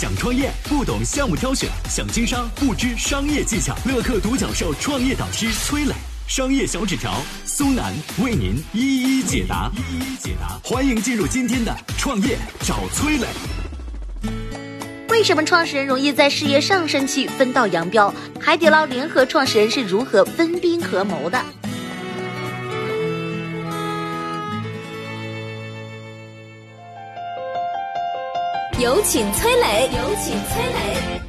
想创业不懂项目挑选，想经商不知商业技巧。乐客独角兽创业导师崔磊，商业小纸条苏南为您一一解答。一一解答，欢迎进入今天的创业找崔磊。为什么创始人容易在事业上升期分道扬镳？海底捞联合创始人是如何分兵合谋的？有请崔磊。有请崔磊。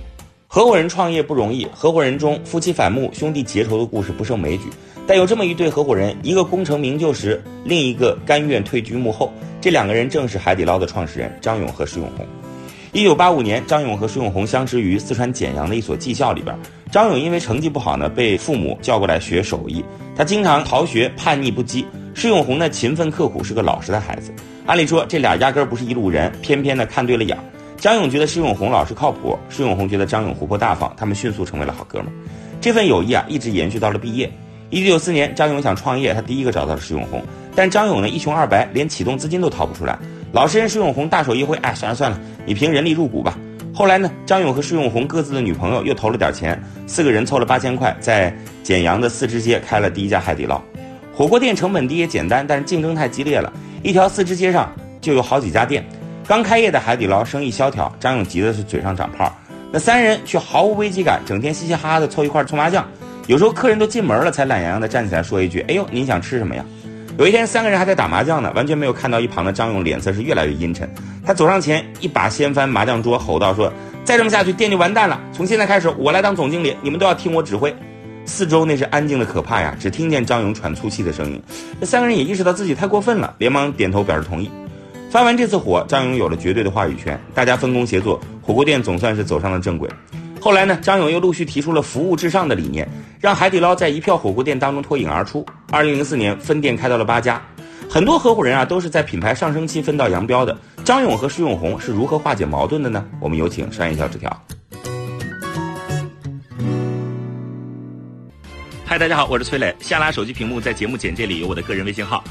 合伙人创业不容易，合伙人中夫妻反目、兄弟结仇的故事不胜枚举。但有这么一对合伙人，一个功成名就时，另一个甘愿退居幕后。这两个人正是海底捞的创始人张勇和施永红。一九八五年，张勇和施永红相识于四川简阳的一所技校里边。张勇因为成绩不好呢，被父母叫过来学手艺。他经常逃学，叛逆不羁。施永红呢，勤奋刻苦，是个老实的孩子。按理说，这俩压根儿不是一路人，偏偏呢看对了眼。张勇觉得施永红老实靠谱，施永红觉得张勇活泼大方，他们迅速成为了好哥们儿。这份友谊啊，一直延续到了毕业。一九九四年，张勇想创业，他第一个找到了施永红，但张勇呢一穷二白，连启动资金都掏不出来。老实人施永红大手一挥，哎，算了算了，你凭人力入股吧。后来呢，张勇和施永红各自的女朋友又投了点钱，四个人凑了八千块，在简阳的四支街开了第一家海底捞。火锅店成本低也简单，但是竞争太激烈了，一条四支街上就有好几家店。刚开业的海底捞生意萧条，张勇急的是嘴上长泡。那三人却毫无危机感，整天嘻嘻哈哈的凑一块搓麻将。有时候客人都进门了，才懒洋洋的站起来说一句：“哎呦，您想吃什么呀？”有一天，三个人还在打麻将呢，完全没有看到一旁的张勇脸色是越来越阴沉。他走上前，一把掀翻麻将桌，吼道：“说再这么下去，店就完蛋了！从现在开始，我来当总经理，你们都要听我指挥。”四周那是安静的可怕呀，只听见张勇喘粗气的声音。那三个人也意识到自己太过分了，连忙点头表示同意。发完这次火，张勇有了绝对的话语权，大家分工协作，火锅店总算是走上了正轨。后来呢，张勇又陆续提出了服务至上的理念，让海底捞在一票火锅店当中脱颖而出。二零零四年，分店开到了八家。很多合伙人啊，都是在品牌上升期分道扬镳的。张勇和施永红是如何化解矛盾的呢？我们有请商业小纸条。嗨，大家好，我是崔磊。下拉手机屏幕，在节目简介里有我的个人微信号。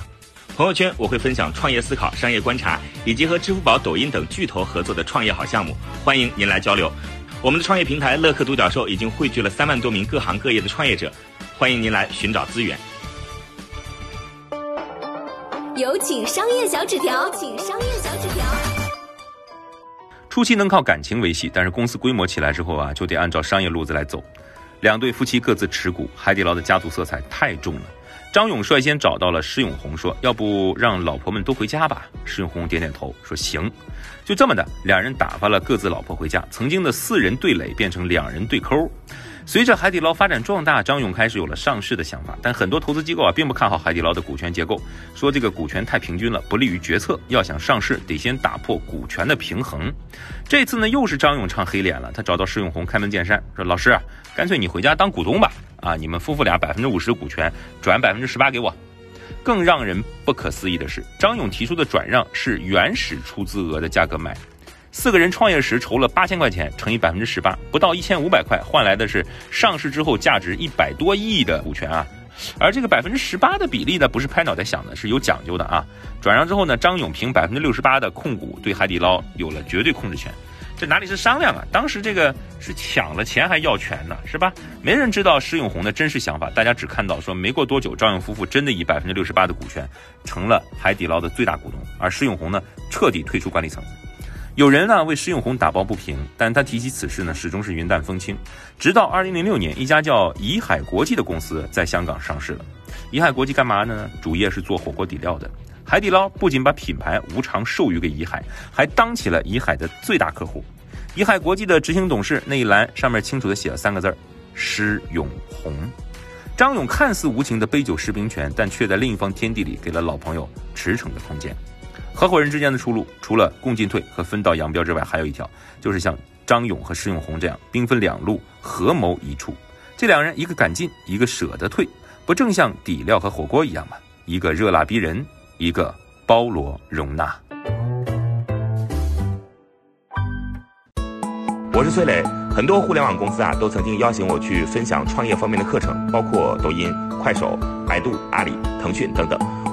朋友圈我会分享创业思考、商业观察，以及和支付宝、抖音等巨头合作的创业好项目，欢迎您来交流。我们的创业平台乐客独角兽已经汇聚了三万多名各行各业的创业者，欢迎您来寻找资源。有请商业小纸条，请商业小纸条。初期能靠感情维系，但是公司规模起来之后啊，就得按照商业路子来走。两对夫妻各自持股，海底捞的家族色彩太重了。张勇率先找到了施永红，说：“要不让老婆们都回家吧？”施永红点点头，说：“行。”就这么的，两人打发了各自老婆回家。曾经的四人对垒变成两人对抠。随着海底捞发展壮大，张勇开始有了上市的想法。但很多投资机构啊，并不看好海底捞的股权结构，说这个股权太平均了，不利于决策。要想上市，得先打破股权的平衡。这次呢，又是张勇唱黑脸了。他找到施永红开门见山，说：“老师，干脆你回家当股东吧。”啊！你们夫妇俩百分之五十的股权转百分之十八给我。更让人不可思议的是，张勇提出的转让是原始出资额的价格买。四个人创业时筹了八千块钱，乘以百分之十八，不到一千五百块，换来的是上市之后价值一百多亿的股权啊！而这个百分之十八的比例呢，不是拍脑袋想的，是有讲究的啊！转让之后呢，张永平百分之六十八的控股，对海底捞有了绝对控制权。这哪里是商量啊？当时这个是抢了钱还要权呢，是吧？没人知道施永红的真实想法，大家只看到说没过多久，张勇夫妇真的以百分之六十八的股权成了海底捞的最大股东，而施永红呢彻底退出管理层。有人呢为施永红打抱不平，但他提起此事呢始终是云淡风轻。直到二零零六年，一家叫怡海国际的公司在香港上市了。怡海国际干嘛呢？主业是做火锅底料的。海底捞不仅把品牌无偿授予给怡海，还当起了怡海的最大客户。怡海国际的执行董事那一栏上面清楚地写了三个字儿：施永红。张勇看似无情的杯酒释兵权，但却在另一方天地里给了老朋友驰骋的空间。合伙人之间的出路，除了共进退和分道扬镳之外，还有一条，就是像张勇和施永红这样兵分两路，合谋一处。这两人一个敢进，一个舍得退，不正像底料和火锅一样吗？一个热辣逼人。一个包罗容纳。我是崔磊，很多互联网公司啊都曾经邀请我去分享创业方面的课程，包括抖音、快手、百度、阿里、腾讯等等。